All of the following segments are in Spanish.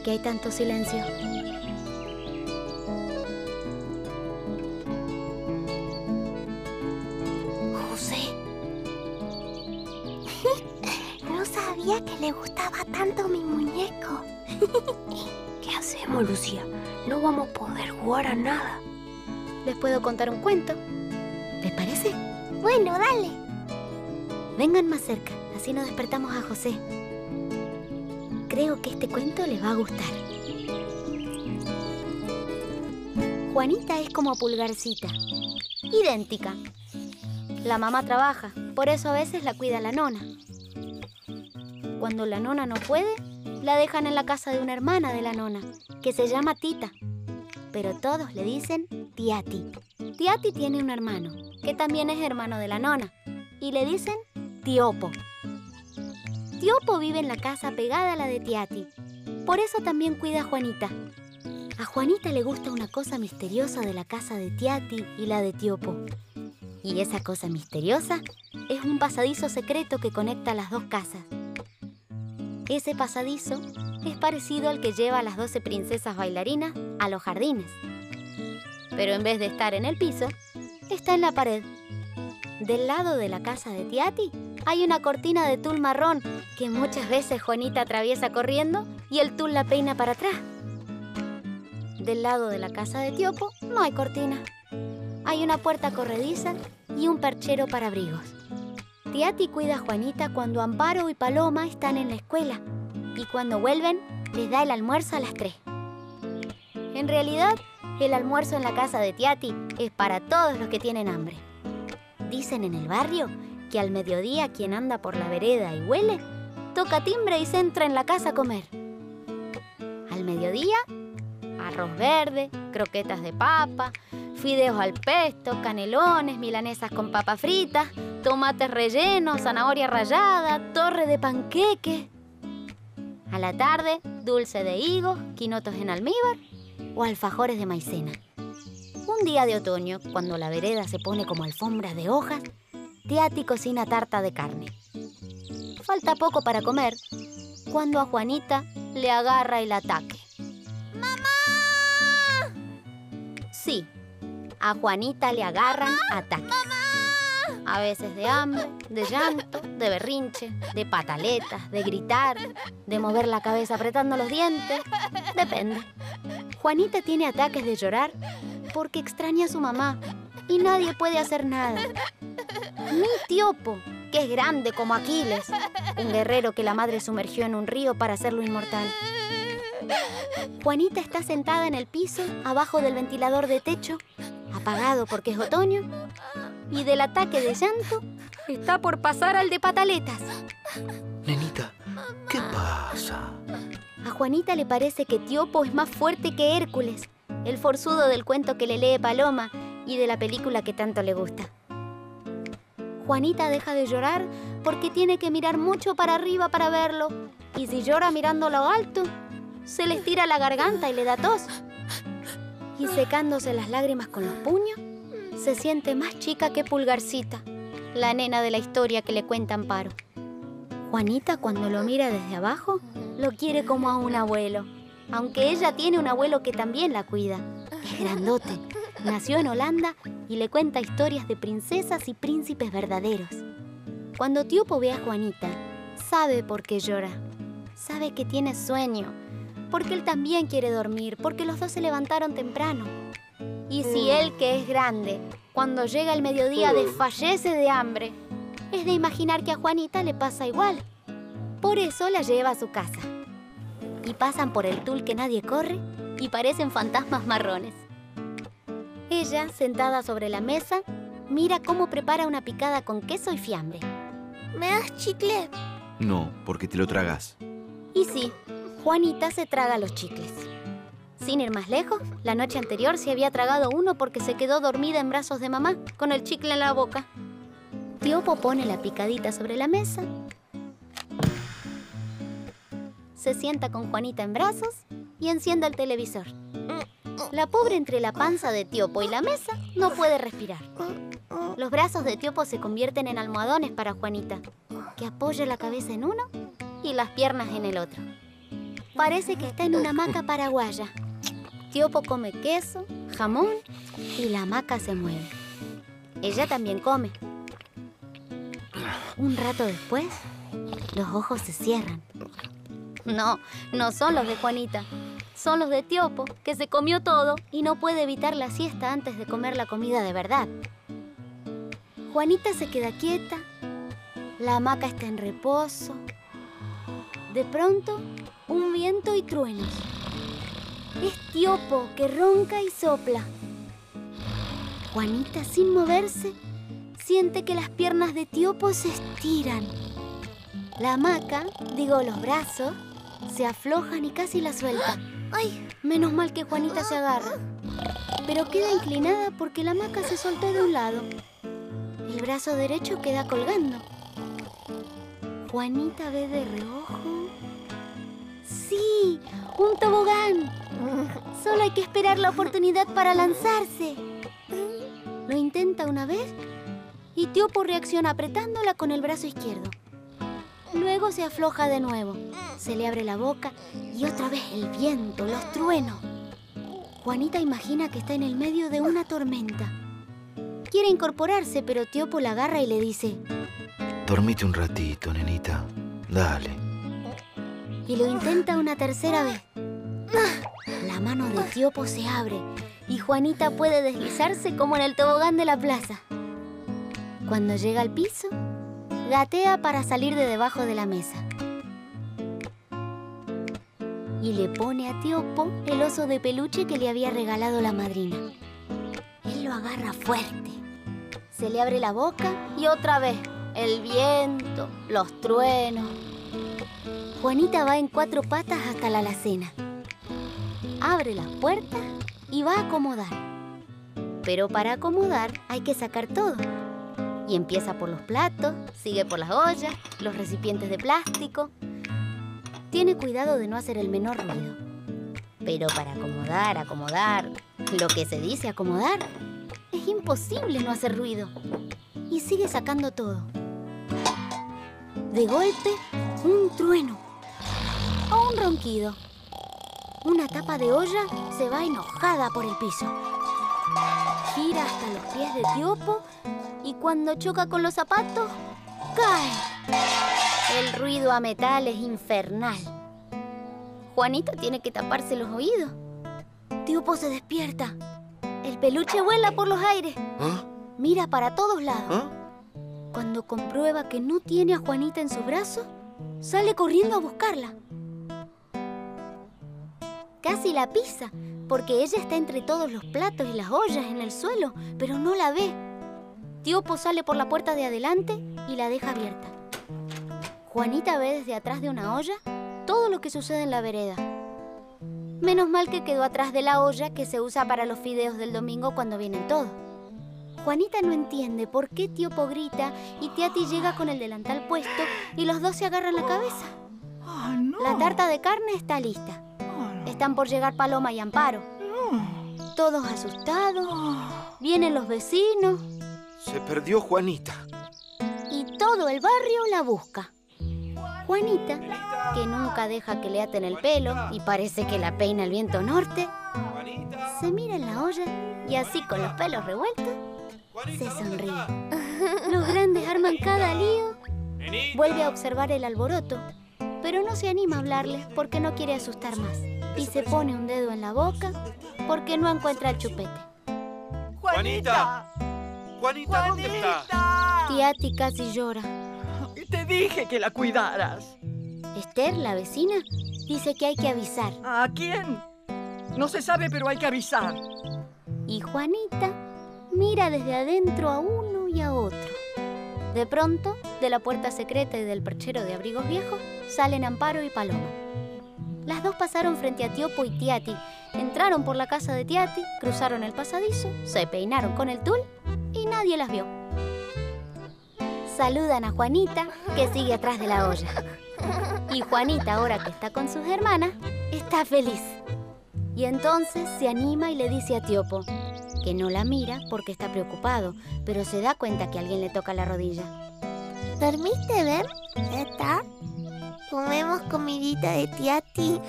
que hay tanto silencio? José. No sabía que le gustaba tanto mi muñeco. ¿Qué hacemos, Lucía? No vamos a poder jugar a nada. Les puedo contar un cuento. ¿Les parece? Bueno, dale. Vengan más cerca, así no despertamos a José. Creo que este cuento les va a gustar. Juanita es como Pulgarcita, idéntica. La mamá trabaja, por eso a veces la cuida la nona. Cuando la nona no puede, la dejan en la casa de una hermana de la nona, que se llama Tita. Pero todos le dicen Tiati. Tiati tiene un hermano, que también es hermano de la nona, y le dicen Tiopo. Tiopo vive en la casa pegada a la de Tiati. Por eso también cuida a Juanita. A Juanita le gusta una cosa misteriosa de la casa de Tiati y la de Tiopo. Y esa cosa misteriosa es un pasadizo secreto que conecta las dos casas. Ese pasadizo es parecido al que lleva a las 12 princesas bailarinas a los jardines. Pero en vez de estar en el piso, está en la pared. Del lado de la casa de Tiati hay una cortina de tul marrón que muchas veces Juanita atraviesa corriendo y el tul la peina para atrás. Del lado de la casa de Tiopo no hay cortina. Hay una puerta corrediza y un perchero para abrigos. Tiati cuida a Juanita cuando Amparo y Paloma están en la escuela y cuando vuelven les da el almuerzo a las tres. En realidad, el almuerzo en la casa de Tiati es para todos los que tienen hambre. Dicen en el barrio que al mediodía quien anda por la vereda y huele, toca timbre y se entra en la casa a comer. Al mediodía, arroz verde, croquetas de papa, fideos al pesto, canelones, milanesas con papa frita, tomates rellenos, zanahoria rallada, torre de panqueque. A la tarde, dulce de higos, quinotos en almíbar o alfajores de maicena. Un día de otoño, cuando la vereda se pone como alfombra de hojas, Tiati cocina tarta de carne. Falta poco para comer, cuando a Juanita le agarra el ataque. ¡Mamá! Sí, a Juanita le agarran ataques. A veces de hambre, de llanto, de berrinche, de pataletas, de gritar, de mover la cabeza apretando los dientes. Depende. Juanita tiene ataques de llorar porque extraña a su mamá y nadie puede hacer nada. Ni Tiopo, que es grande como Aquiles, un guerrero que la madre sumergió en un río para hacerlo inmortal. Juanita está sentada en el piso, abajo del ventilador de techo, apagado porque es otoño, y del ataque de llanto está por pasar al de pataletas. Nenita, ¿qué pasa? A Juanita le parece que Tiopo es más fuerte que Hércules, el forzudo del cuento que le lee Paloma y de la película que tanto le gusta. Juanita deja de llorar porque tiene que mirar mucho para arriba para verlo, y si llora mirando lo alto, se le estira la garganta y le da tos. Y secándose las lágrimas con los puños, se siente más chica que Pulgarcita, la nena de la historia que le cuenta Amparo. Juanita cuando lo mira desde abajo, lo quiere como a un abuelo, aunque ella tiene un abuelo que también la cuida. Es grandote, nació en Holanda y le cuenta historias de princesas y príncipes verdaderos. Cuando Tiopo ve a Juanita, sabe por qué llora. Sabe que tiene sueño, porque él también quiere dormir, porque los dos se levantaron temprano. Y si él, que es grande, cuando llega el mediodía desfallece de hambre, es de imaginar que a Juanita le pasa igual. Por eso la lleva a su casa. Y pasan por el tul que nadie corre y parecen fantasmas marrones. Ella, sentada sobre la mesa, mira cómo prepara una picada con queso y fiambre. ¿Me das chicle? No, porque te lo tragas. Y sí, Juanita se traga los chicles. Sin ir más lejos, la noche anterior se había tragado uno porque se quedó dormida en brazos de mamá, con el chicle en la boca. Tiopo pone la picadita sobre la mesa, se sienta con Juanita en brazos y enciende el televisor. La pobre entre la panza de Tiopo y la mesa no puede respirar. Los brazos de Tiopo se convierten en almohadones para Juanita, que apoya la cabeza en uno y las piernas en el otro. parece que está en una hamaca paraguaya. Tiopo come queso, jamón y la hamaca se mueve. Ella también come. Un rato después, los ojos se cierran. No, no son los de Juanita. Son los de Tiopo, que se comió todo y no puede evitar la siesta antes de comer la comida de verdad. Juanita se queda quieta, la hamaca está en reposo. De pronto, un viento y truenos. Es Tiopo que ronca y sopla. Juanita, sin moverse, siente que las piernas de Tiopo se estiran. La hamaca, digo los brazos, se aflojan y casi la suelta. ¡Ay! Menos mal que Juanita se agarra. Pero queda inclinada porque la hamaca se soltó de un lado. El brazo derecho queda colgando. Juanita ve de reojo. ¡Sí! ¡Un tobogán! Solo hay que esperar la oportunidad para lanzarse. Lo intenta una vez y Tiopo reacciona apretándola con el brazo izquierdo. Luego se afloja de nuevo. Se le abre la boca y otra vez el viento, los truenos. Juanita imagina que está en el medio de una tormenta. Quiere incorporarse, pero Tiopo la agarra y le dice... Dormite un ratito, nenita. Dale. Y lo intenta una tercera vez. La mano de Tiopo se abre y Juanita puede deslizarse como en el tobogán de la plaza. Cuando llega al piso, gatea para salir de debajo de la mesa. Y le pone a Tiopo el oso de peluche que le había regalado la madrina. Él lo agarra fuerte. Se le abre la boca y otra vez el viento, los truenos. Juanita va en cuatro patas hasta la alacena. Abre las puertas y va a acomodar. Pero para acomodar hay que sacar todo. Y empieza por los platos, sigue por las ollas, los recipientes de plástico. Tiene cuidado de no hacer el menor ruido. Pero para acomodar, acomodar, lo que se dice acomodar, es imposible no hacer ruido. Y sigue sacando todo. De golpe, un trueno o un ronquido. Una tapa de olla se va enojada por el piso. Gira hasta los pies de Tiopo y cuando choca con los zapatos, ruido a metal es infernal. Juanita tiene que taparse los oídos. Tiopo se despierta. El peluche vuela por los aires. ¿Ah? Mira para todos lados. ¿Ah? Cuando comprueba que no tiene a Juanita en su brazo, sale corriendo a buscarla. Casi la pisa, porque ella está entre todos los platos y las ollas en el suelo, pero no la ve. Tiopo sale por la puerta de adelante y la deja abierta. Juanita ve desde atrás de una olla todo lo que sucede en la vereda. Menos mal que quedó atrás de la olla que se usa para los fideos del domingo cuando vienen todos. Juanita no entiende por qué Tiopo grita y Tiati llega con el delantal puesto y los dos se agarran la cabeza. Ah, no. La tarta de carne está lista. Ah, no. Están por llegar Paloma y Amparo. No. Todos asustados. Ah, Vienen los vecinos Se perdió Juanita. y todo el barrio la busca. Juanita, que nunca deja que le aten el pelo y parece que la peina el viento norte, se mira en la olla y así con los pelos revueltos, se sonríe. Los grandes arman cada lío. Vuelve a observar el alboroto, pero no se anima a hablarles porque no quiere asustar más. Y se pone un dedo en la boca porque no encuentra el chupete. Juanita. Juanita, Juanita. Tiati casi llora. Te dije que la cuidaras. Esther, la vecina, dice que hay que avisar. ¿A quién? No se sabe, pero hay que avisar. Y Juanita mira desde adentro a uno y a otro. De pronto, de la puerta secreta y del perchero de abrigos viejos, salen Amparo y Paloma. Las dos pasaron frente a Tiopo y Tiati, entraron por la casa de Tiati, cruzaron el pasadizo, se peinaron con el tul y nadie las vio. Saludan a Juanita, que sigue atrás de la olla. Y Juanita, ahora que está con sus hermanas, está feliz. Y entonces se anima y le dice a Tiopo, que no la mira porque está preocupado, pero se da cuenta que alguien le toca la rodilla. ¿Dormiste bien? ¿Está? Comemos comidita de Tiati.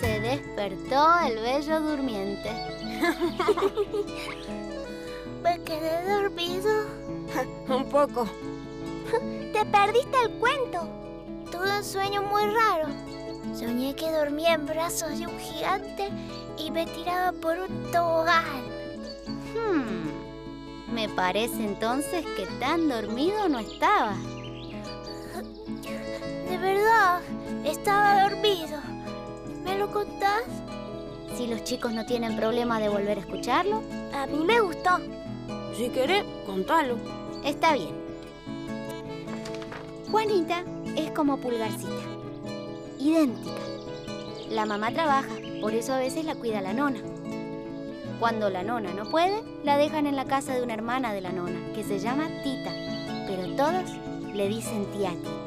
Se despertó el bello durmiente. ¿Me quedé dormido? Un poco. Te perdiste el cuento. Tuve un sueño muy raro. Soñé que dormía en brazos de un gigante y me tiraba por un tobogán. Hmm, Me parece entonces que tan dormido no estaba. De verdad, estaba dormido. ¿Me lo contás? Si los chicos no tienen problema de volver a escucharlo, A mí me gustó. Si querés, contalo. está bien. Juanita es como Pulgarcita, idéntica. La mamá trabaja, por eso a veces la cuida la nona. Cuando la nona no puede, la dejan en la casa de una hermana de la nona, que se llama Tita, pero todos le dicen Tiati.